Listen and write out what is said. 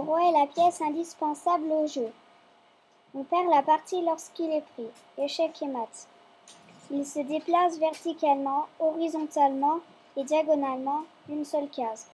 Le roi est la pièce indispensable au jeu. On perd la partie lorsqu'il est pris. Échec et mat. Il se déplace verticalement, horizontalement et diagonalement d'une seule case.